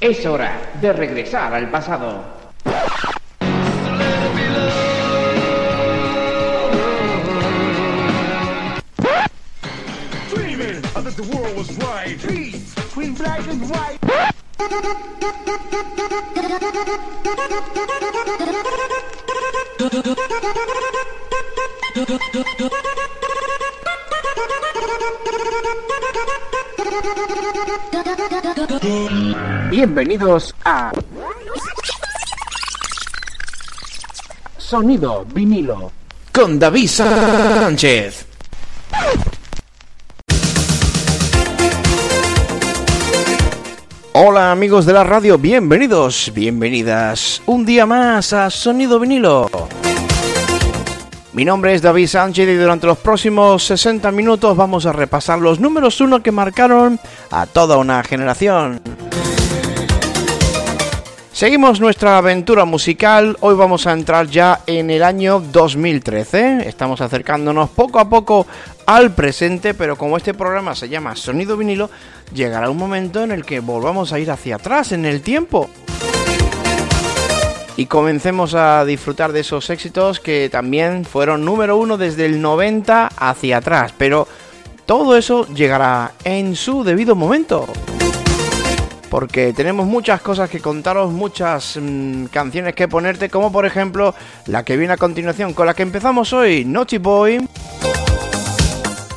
Es hora de regresar al pasado. Bienvenidos a Sonido vinilo con David Sánchez. Hola amigos de la radio, bienvenidos, bienvenidas un día más a Sonido vinilo. Mi nombre es David Sánchez y durante los próximos 60 minutos vamos a repasar los números uno que marcaron a toda una generación. Seguimos nuestra aventura musical, hoy vamos a entrar ya en el año 2013, estamos acercándonos poco a poco al presente, pero como este programa se llama Sonido vinilo, llegará un momento en el que volvamos a ir hacia atrás en el tiempo. Y comencemos a disfrutar de esos éxitos que también fueron número uno desde el 90 hacia atrás, pero todo eso llegará en su debido momento. Porque tenemos muchas cosas que contaros, muchas mm, canciones que ponerte, como por ejemplo la que viene a continuación, con la que empezamos hoy, Naughty Boy.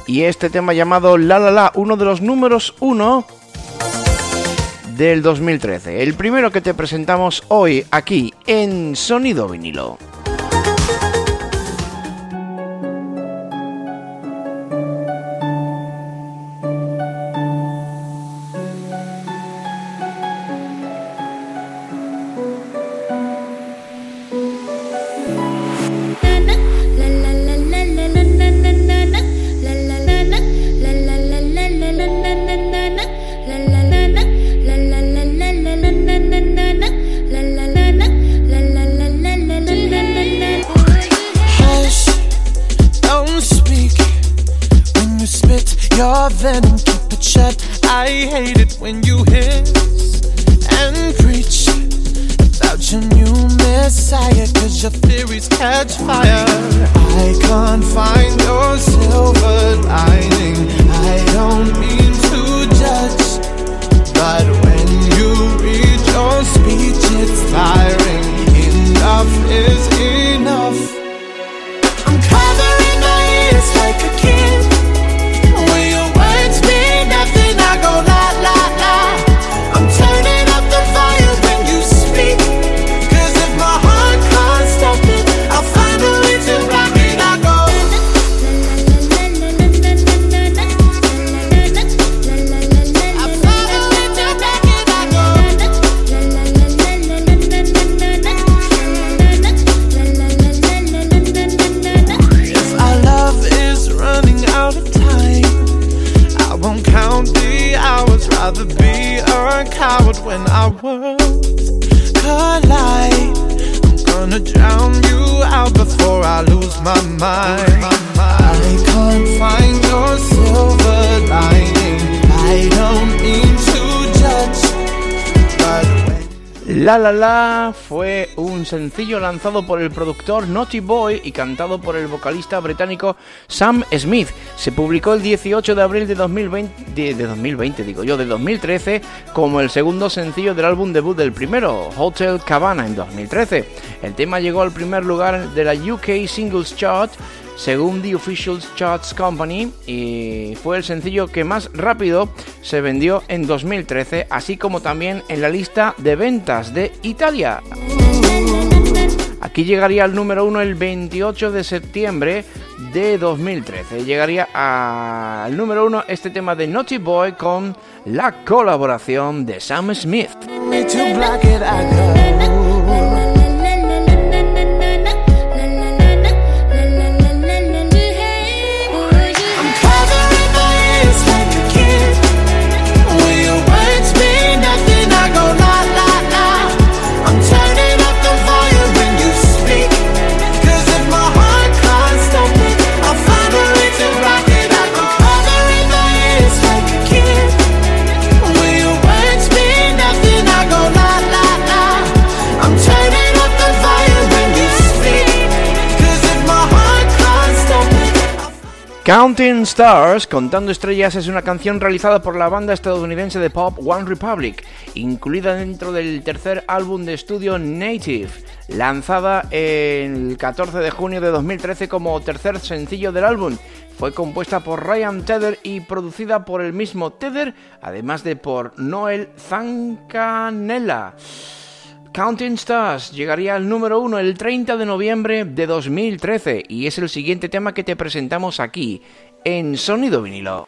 Y este tema llamado La La La, uno de los números uno del 2013. El primero que te presentamos hoy aquí en Sonido vinilo. tonight. I'm gonna drown you out before I lose my mind. La La La fue un sencillo lanzado por el productor Naughty Boy y cantado por el vocalista británico Sam Smith. Se publicó el 18 de abril de 2020, de, 2020 digo yo, de 2013 como el segundo sencillo del álbum debut del primero, Hotel Cabana en 2013. El tema llegó al primer lugar de la UK Singles Chart según The Official Charts Company, y fue el sencillo que más rápido se vendió en 2013, así como también en la lista de ventas de Italia. Aquí llegaría al número 1 el 28 de septiembre de 2013. Llegaría al número 1 este tema de Naughty Boy con la colaboración de Sam Smith. Counting Stars, Contando Estrellas, es una canción realizada por la banda estadounidense de pop One Republic, incluida dentro del tercer álbum de estudio Native, lanzada el 14 de junio de 2013 como tercer sencillo del álbum. Fue compuesta por Ryan Tedder y producida por el mismo Tedder, además de por Noel Zancanella. Counting Stars llegaría al número uno el 30 de noviembre de 2013 y es el siguiente tema que te presentamos aquí, en Sonido Vinilo.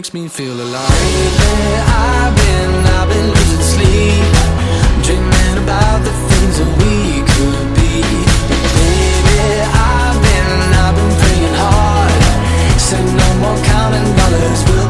Makes me feel alive. Lately, I've been, I've been losing sleep, dreaming about the things that we could be. Baby, I've been, I've been praying hard. Said no more counting dollars, we'll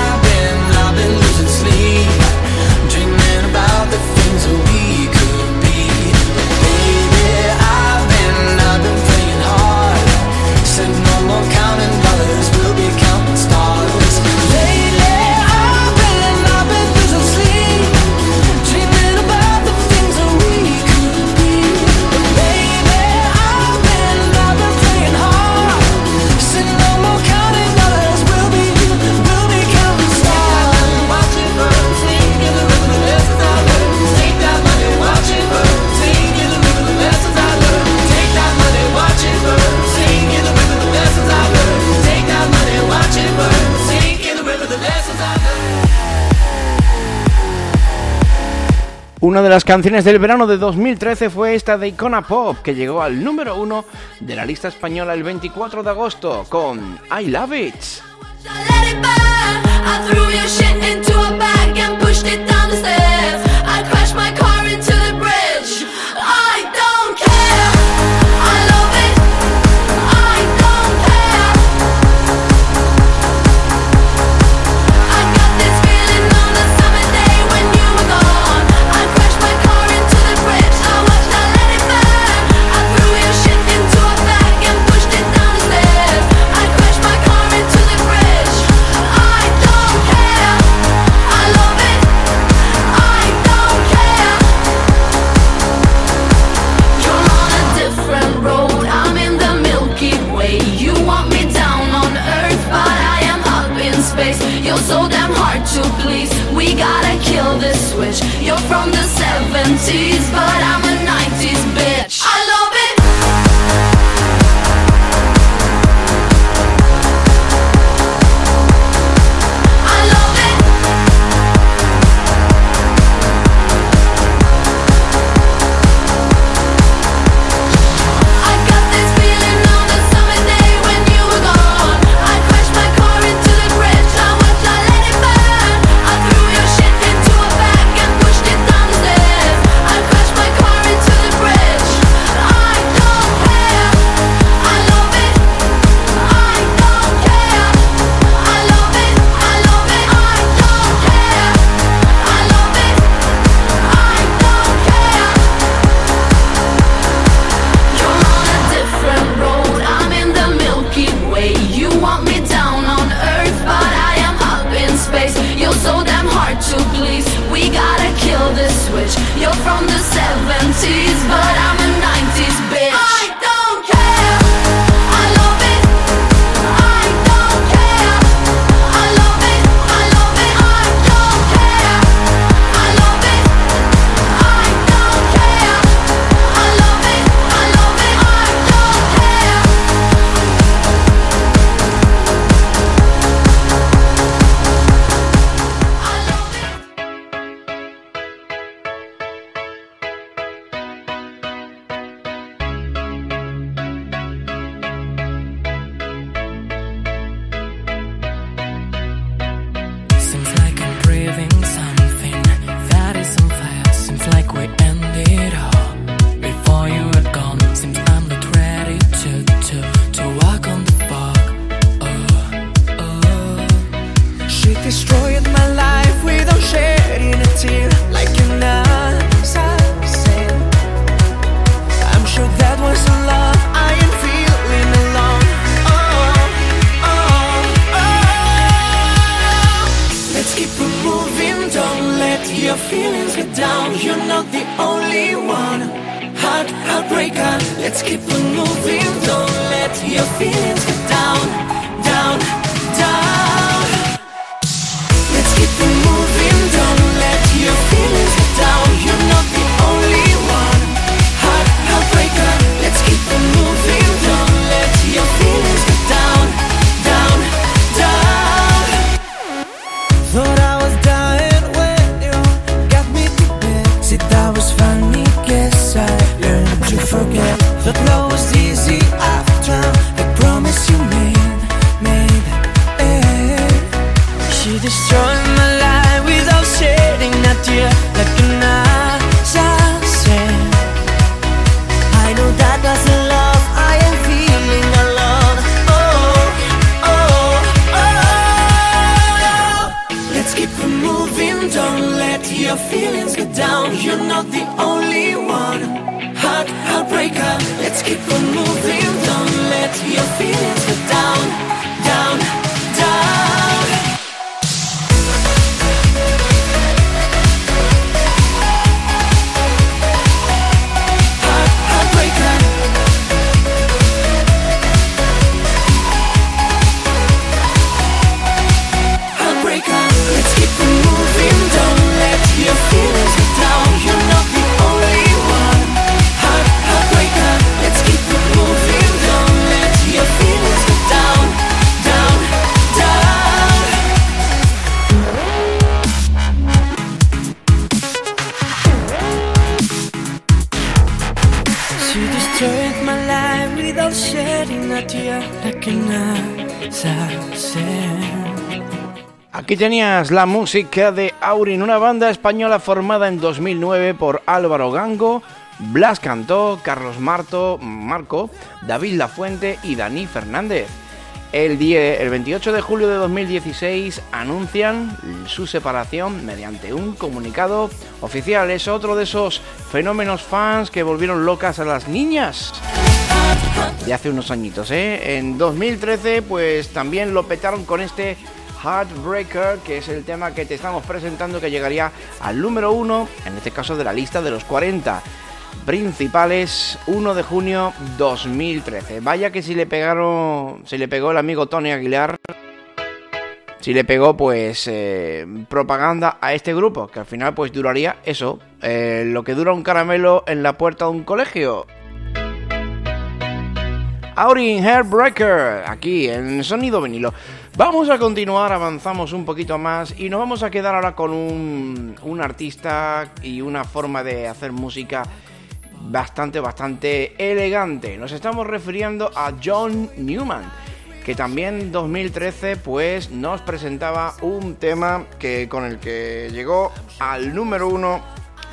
Una de las canciones del verano de 2013 fue esta de Icona Pop, que llegó al número uno de la lista española el 24 de agosto con I Love It. from the 70s, but I'm a 90s bitch. destroyed my life without shedding a tear, like an assassin. I'm sure that was a love I am feeling alone. Oh, oh, oh. Let's keep on moving. Don't let your feelings get down. You're not the only one. Heart, heartbreaker. Let's keep on moving. Don't let your feelings get down, down, down. moving. Don't let your feelings go down. Aquí tenías la música de Aurin, una banda española formada en 2009 por Álvaro Gango, Blas Cantó, Carlos Marto, Marco, David Lafuente y Dani Fernández. El, 10, el 28 de julio de 2016 anuncian su separación mediante un comunicado oficial. Es otro de esos fenómenos fans que volvieron locas a las niñas de hace unos añitos. ¿eh? En 2013 pues también lo petaron con este Heartbreaker, que es el tema que te estamos presentando que llegaría al número uno, en este caso de la lista de los 40 principales 1 de junio 2013. Vaya que si le pegaron, si le pegó el amigo Tony Aguilar, si le pegó pues eh, propaganda a este grupo, que al final pues duraría eso, eh, lo que dura un caramelo en la puerta de un colegio. Aurin Hairbreaker, aquí en sonido vinilo. Vamos a continuar, avanzamos un poquito más y nos vamos a quedar ahora con un, un artista y una forma de hacer música bastante, bastante elegante. Nos estamos refiriendo a John Newman, que también en 2013 pues nos presentaba un tema que con el que llegó al número uno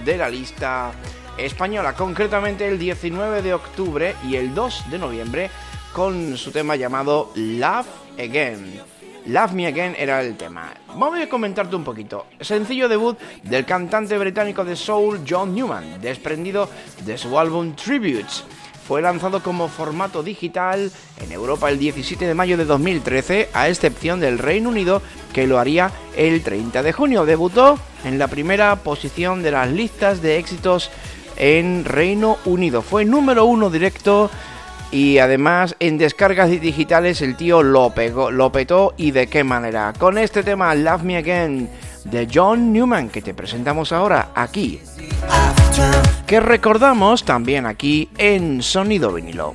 de la lista española, concretamente el 19 de octubre y el 2 de noviembre con su tema llamado Love Again. Love Me Again era el tema. Vamos a comentarte un poquito. Sencillo debut del cantante británico de soul John Newman, desprendido de su álbum Tributes. Fue lanzado como formato digital en Europa el 17 de mayo de 2013, a excepción del Reino Unido, que lo haría el 30 de junio. Debutó en la primera posición de las listas de éxitos en Reino Unido. Fue número uno directo y además en descargas digitales el tío lo pegó, lo petó y de qué manera. Con este tema Love Me Again de John Newman que te presentamos ahora aquí. Que recordamos también aquí en Sonido Vinilo.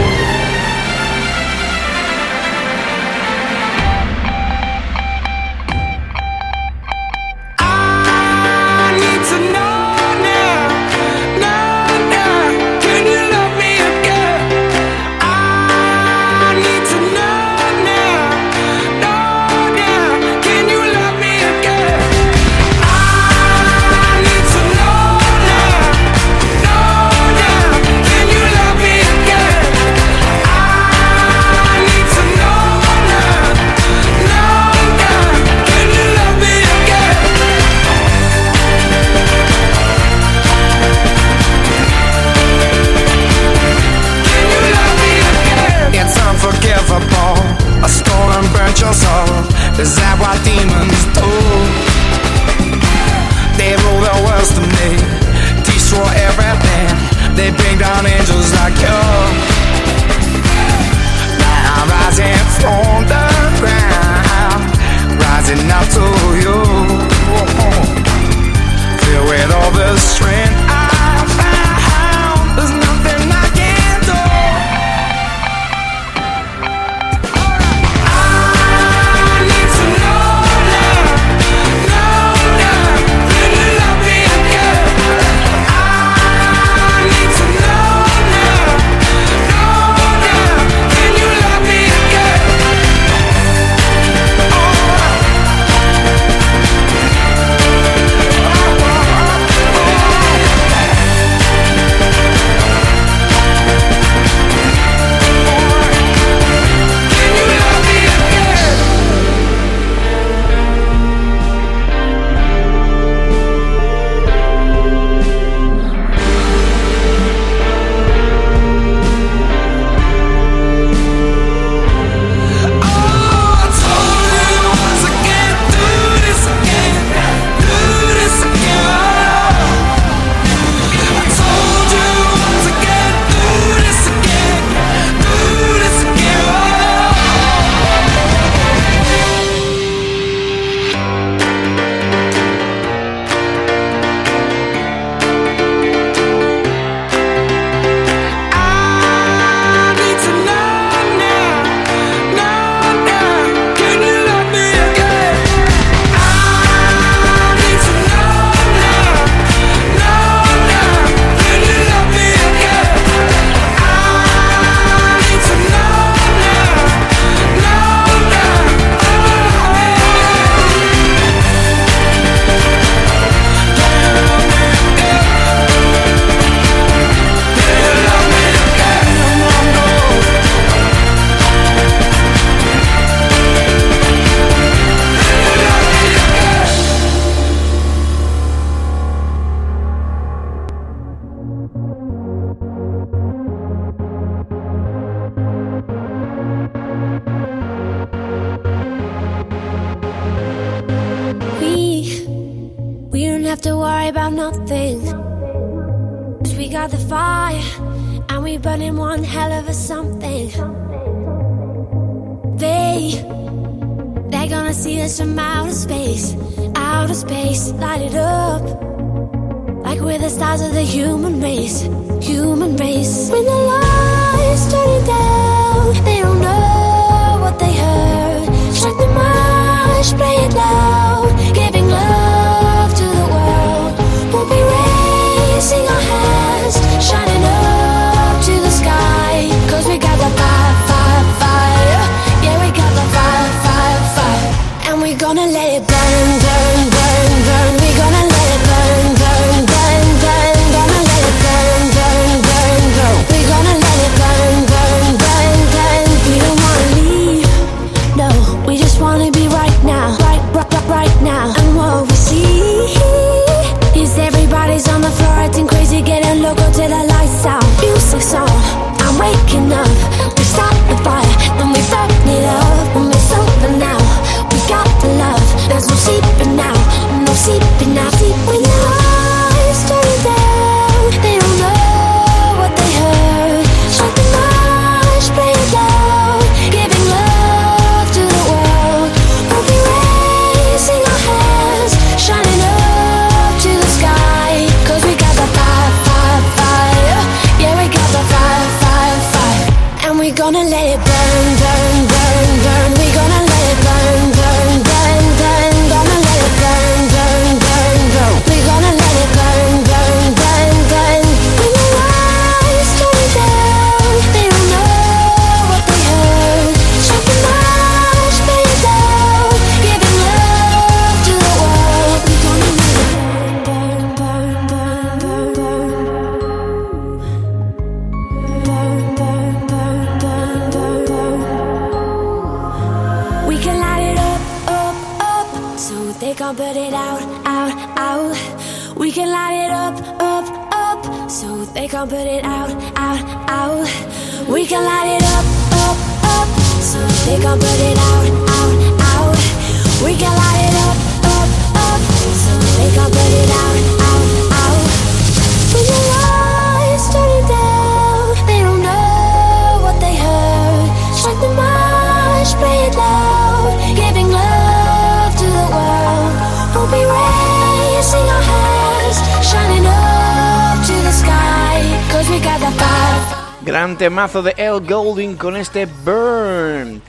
Gran temazo de El Golding con este Burn.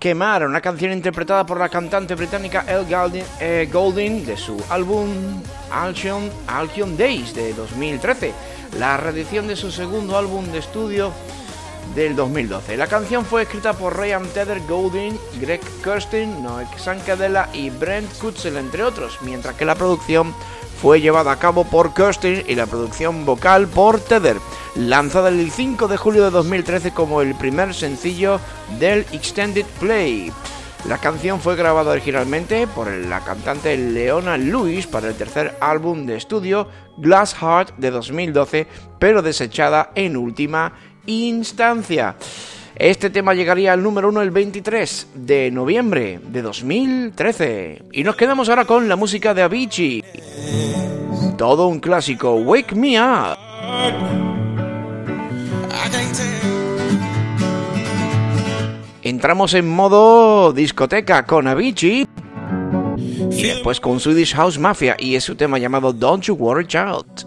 Quemar, una canción interpretada por la cantante británica El eh, Golding, de su álbum Alcyon, Days de 2013, la reedición de su segundo álbum de estudio del 2012. La canción fue escrita por Ryan Tedder Golding, Greg Kirsten, Noek Sankadela y Brent Kutzel, entre otros, mientras que la producción fue llevada a cabo por Kirsten y la producción vocal por Tether, lanzada el 5 de julio de 2013 como el primer sencillo del Extended Play. La canción fue grabada originalmente por la cantante Leona Lewis para el tercer álbum de estudio Glass Heart de 2012, pero desechada en última instancia. Este tema llegaría al número 1 el 23 de noviembre de 2013. Y nos quedamos ahora con la música de Avicii. Todo un clásico, Wake Me Up. Entramos en modo discoteca con Avicii. Y después con Swedish House Mafia y es su tema llamado Don't You Worry Child.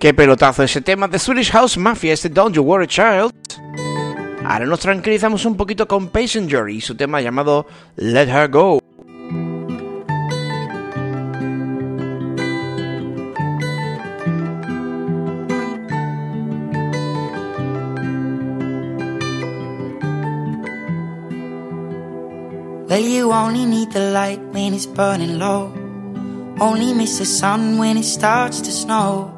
Qué pelotazo ese tema de Swedish House Mafia, este Don't You Worry Child. Ahora nos tranquilizamos un poquito con Passenger y su tema llamado Let Her Go. Well, you only need the light when it's burning low. Only miss the sun when it starts to snow.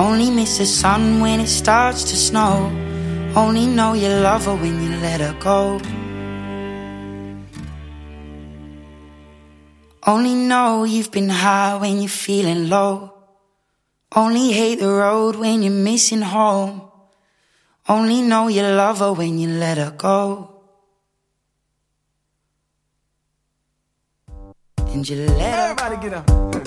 Only miss the sun when it starts to snow. Only know you love her when you let her go. Only know you've been high when you're feeling low. Only hate the road when you're missing home. Only know you love her when you let her go. And you let her Everybody get up.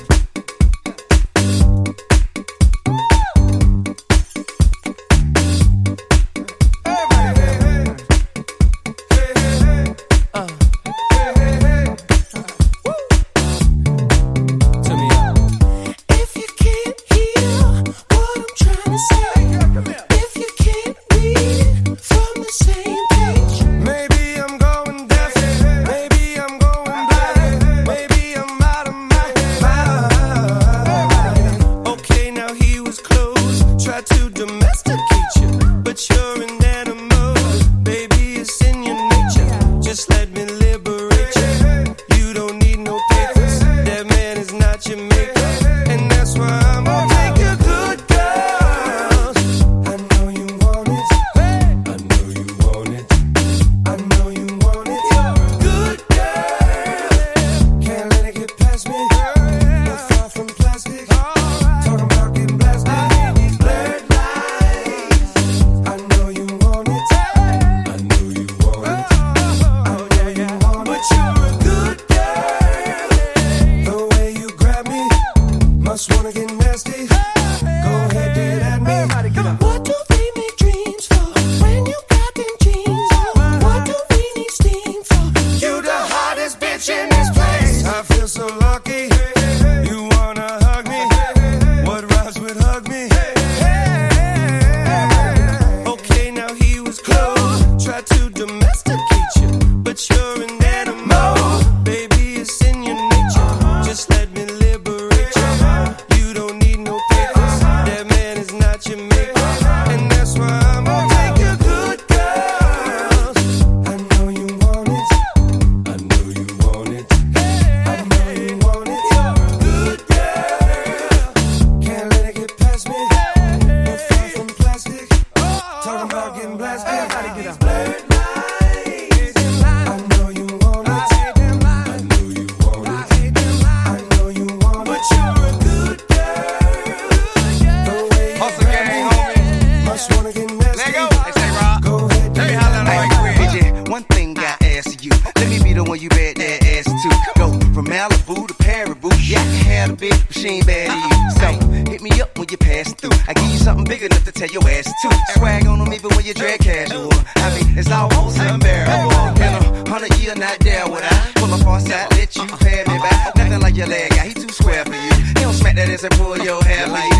Hustle gang, homie. Must wanna get nasty. Lego. They say, Rob. Go ahead. Hey, holla right quick. DJ, one thing I ask you. Let me be the one you bet that ass to. Go from Malibu to Paribu. Yeah, I can have a bitch, but bad to you. So hit me up when you pass through. I give you something big enough to tell your ass to. Swag on them even when you drag casual. I mean, it's almost unbearable. In a hundred year, not there would I pull up on side, let you pay me back. Nothing like your leg guy, he too square for you. He don't smack that ass and pull your hair like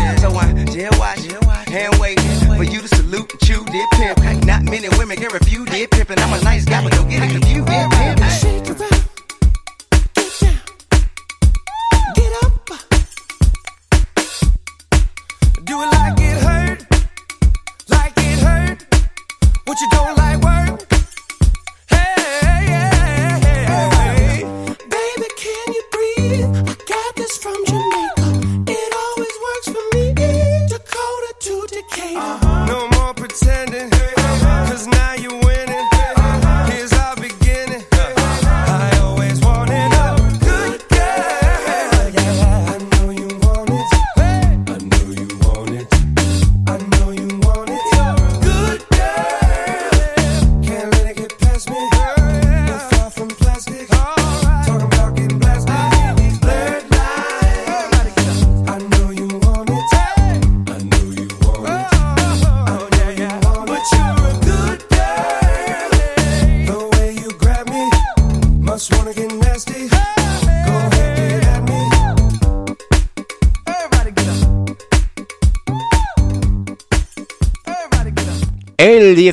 tripping. I'm a.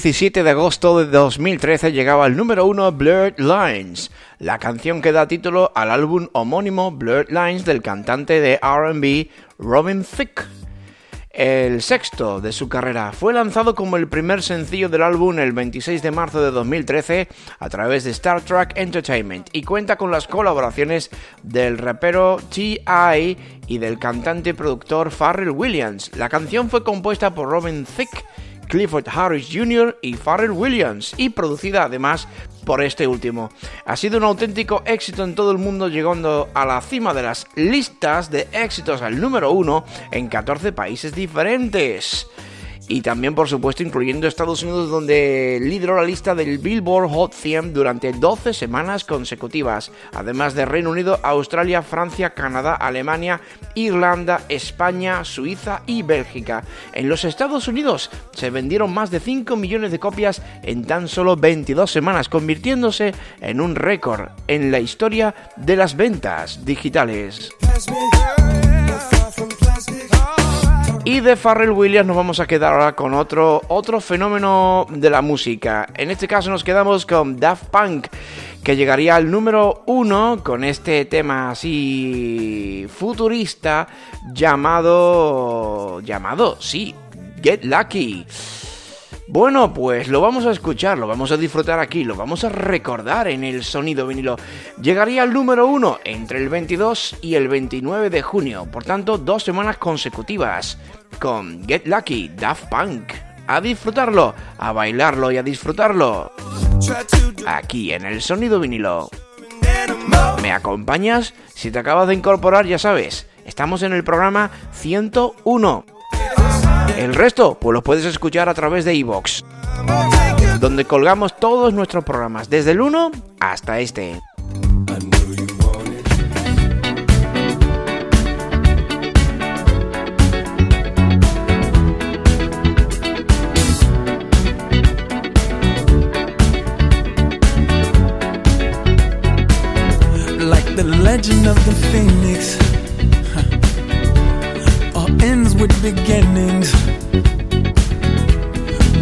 17 de agosto de 2013 llegaba al número 1 Blurred Lines, la canción que da título al álbum homónimo Blurred Lines del cantante de RB Robin Thicke. El sexto de su carrera fue lanzado como el primer sencillo del álbum el 26 de marzo de 2013 a través de Star Trek Entertainment y cuenta con las colaboraciones del rapero T.I. y del cantante y productor Pharrell Williams. La canción fue compuesta por Robin Thicke Clifford Harris Jr. y Pharrell Williams, y producida además por este último. Ha sido un auténtico éxito en todo el mundo, llegando a la cima de las listas de éxitos al número uno en 14 países diferentes. Y también, por supuesto, incluyendo Estados Unidos, donde lideró la lista del Billboard Hot 100 durante 12 semanas consecutivas, además de Reino Unido, Australia, Francia, Canadá, Alemania, Irlanda, España, Suiza y Bélgica. En los Estados Unidos se vendieron más de 5 millones de copias en tan solo 22 semanas, convirtiéndose en un récord en la historia de las ventas digitales. Y de Pharrell Williams nos vamos a quedar ahora con otro, otro fenómeno de la música. En este caso nos quedamos con Daft Punk, que llegaría al número uno con este tema así futurista llamado... llamado, sí, Get Lucky. Bueno, pues lo vamos a escuchar, lo vamos a disfrutar aquí, lo vamos a recordar en el sonido vinilo. Llegaría al número uno entre el 22 y el 29 de junio, por tanto, dos semanas consecutivas con Get Lucky, Daft Punk. A disfrutarlo, a bailarlo y a disfrutarlo. Aquí en el sonido vinilo. ¿Me acompañas? Si te acabas de incorporar, ya sabes, estamos en el programa 101. El resto, pues los puedes escuchar a través de iVoox, donde colgamos todos nuestros programas, desde el 1 hasta este. the legend of the phoenix. huh, All ends with beginnings.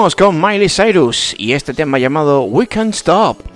con Miley Cyrus y este tema llamado We Can't Stop.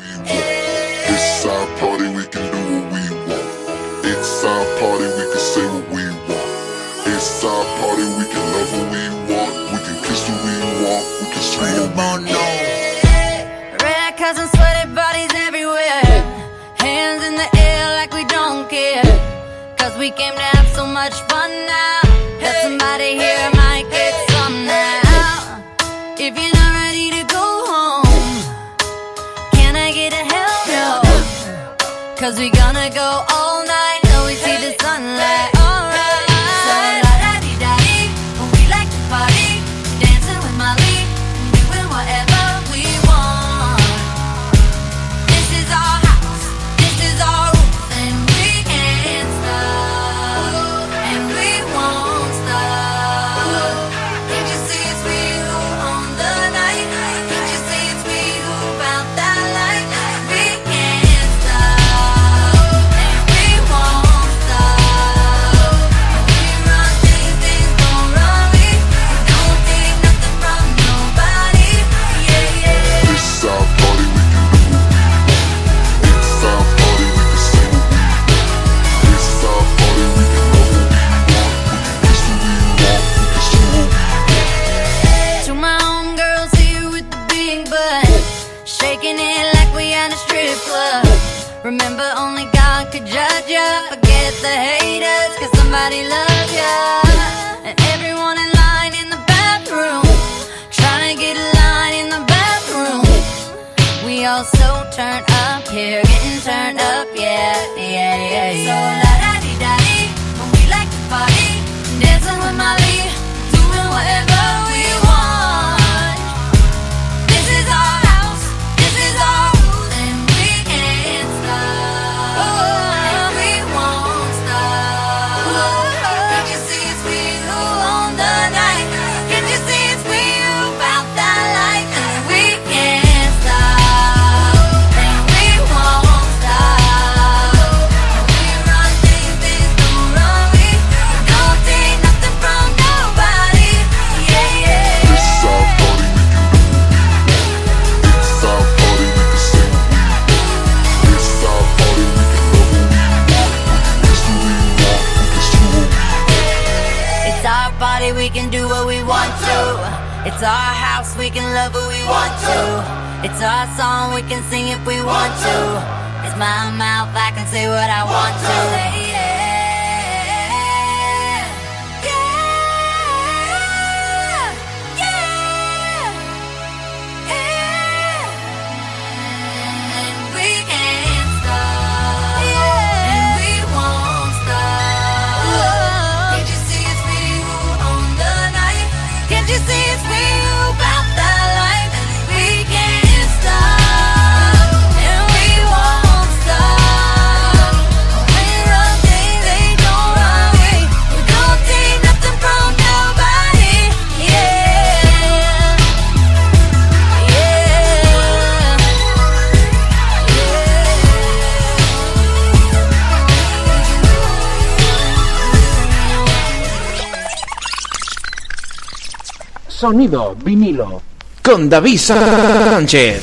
Sonido vinilo. Con David Sánchez.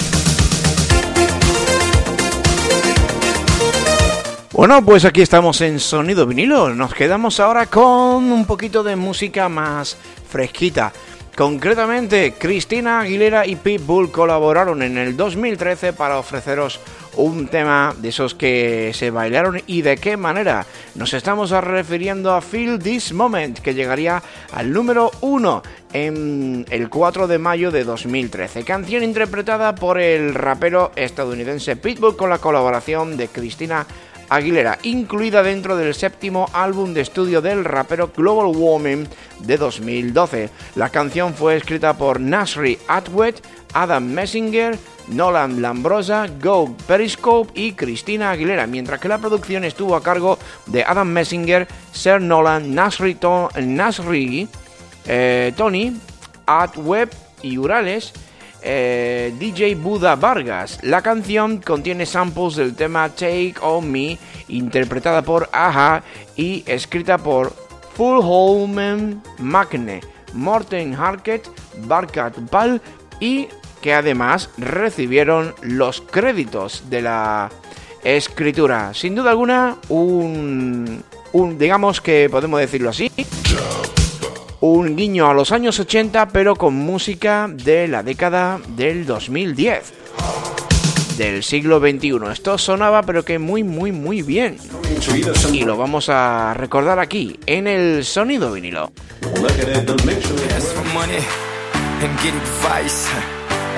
Bueno, pues aquí estamos en Sonido vinilo. Nos quedamos ahora con un poquito de música más fresquita. Concretamente, Cristina Aguilera y Pitbull colaboraron en el 2013 para ofreceros un tema de esos que se bailaron y de qué manera. Nos estamos refiriendo a Feel This Moment, que llegaría al número 1 en el 4 de mayo de 2013. Canción interpretada por el rapero estadounidense Pitbull con la colaboración de Cristina Aguilera, incluida dentro del séptimo álbum de estudio del rapero Global Warming de 2012. La canción fue escrita por Nasri Atwet, Adam Messinger, Nolan Lambrosa, Go Periscope y Cristina Aguilera, mientras que la producción estuvo a cargo de Adam Messinger, Sir Nolan, Nasri, eh, Tony, Atweb y Urales eh, DJ Buda Vargas. La canción contiene samples del tema Take On Me, interpretada por Aja y escrita por Full Holman Magne, Morten Harket, Barkat Pal y que además recibieron los créditos de la escritura. Sin duda alguna, un, digamos que podemos decirlo así un guiño a los años 80, pero con música de la década del 2010, del siglo XXI. Esto sonaba, pero que muy, muy, muy bien. Y lo vamos a recordar aquí, en el sonido vinilo.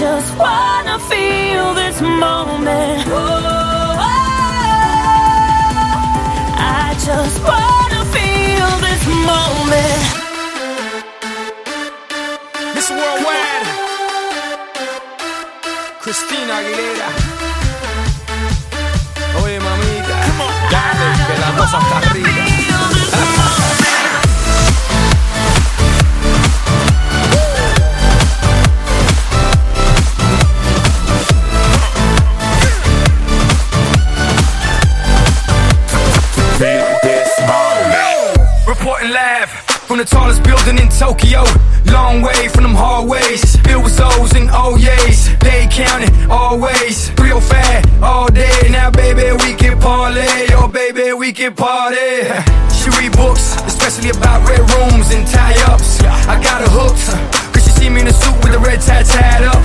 just wanna feel this moment. Oh, I just wanna feel this moment. This worldwide. Christina Aguilera. Oye, mamita. Dale, que la cosa está Live from the tallest building in Tokyo. Long way from them hallways. Filled with O's and oh O's. They counting always. Real fat all day. Now, baby, we can parlay. Oh, baby, we can party. She read books, especially about red rooms and tie ups. I got her hooked. Cause she see me in a suit with a red tie tied up.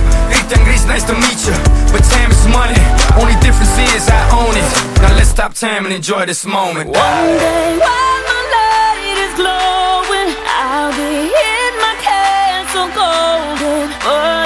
Gris, nice to meet you. But time is money. Only difference is I own it. Now let's stop time and enjoy this moment. One day one glowing, I'll be in my castle golden. But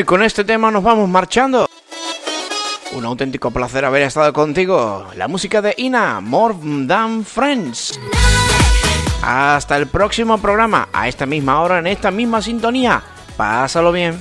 y con este tema nos vamos marchando. Un auténtico placer haber estado contigo. La música de Ina, More Than Friends. Hasta el próximo programa, a esta misma hora, en esta misma sintonía. Pásalo bien.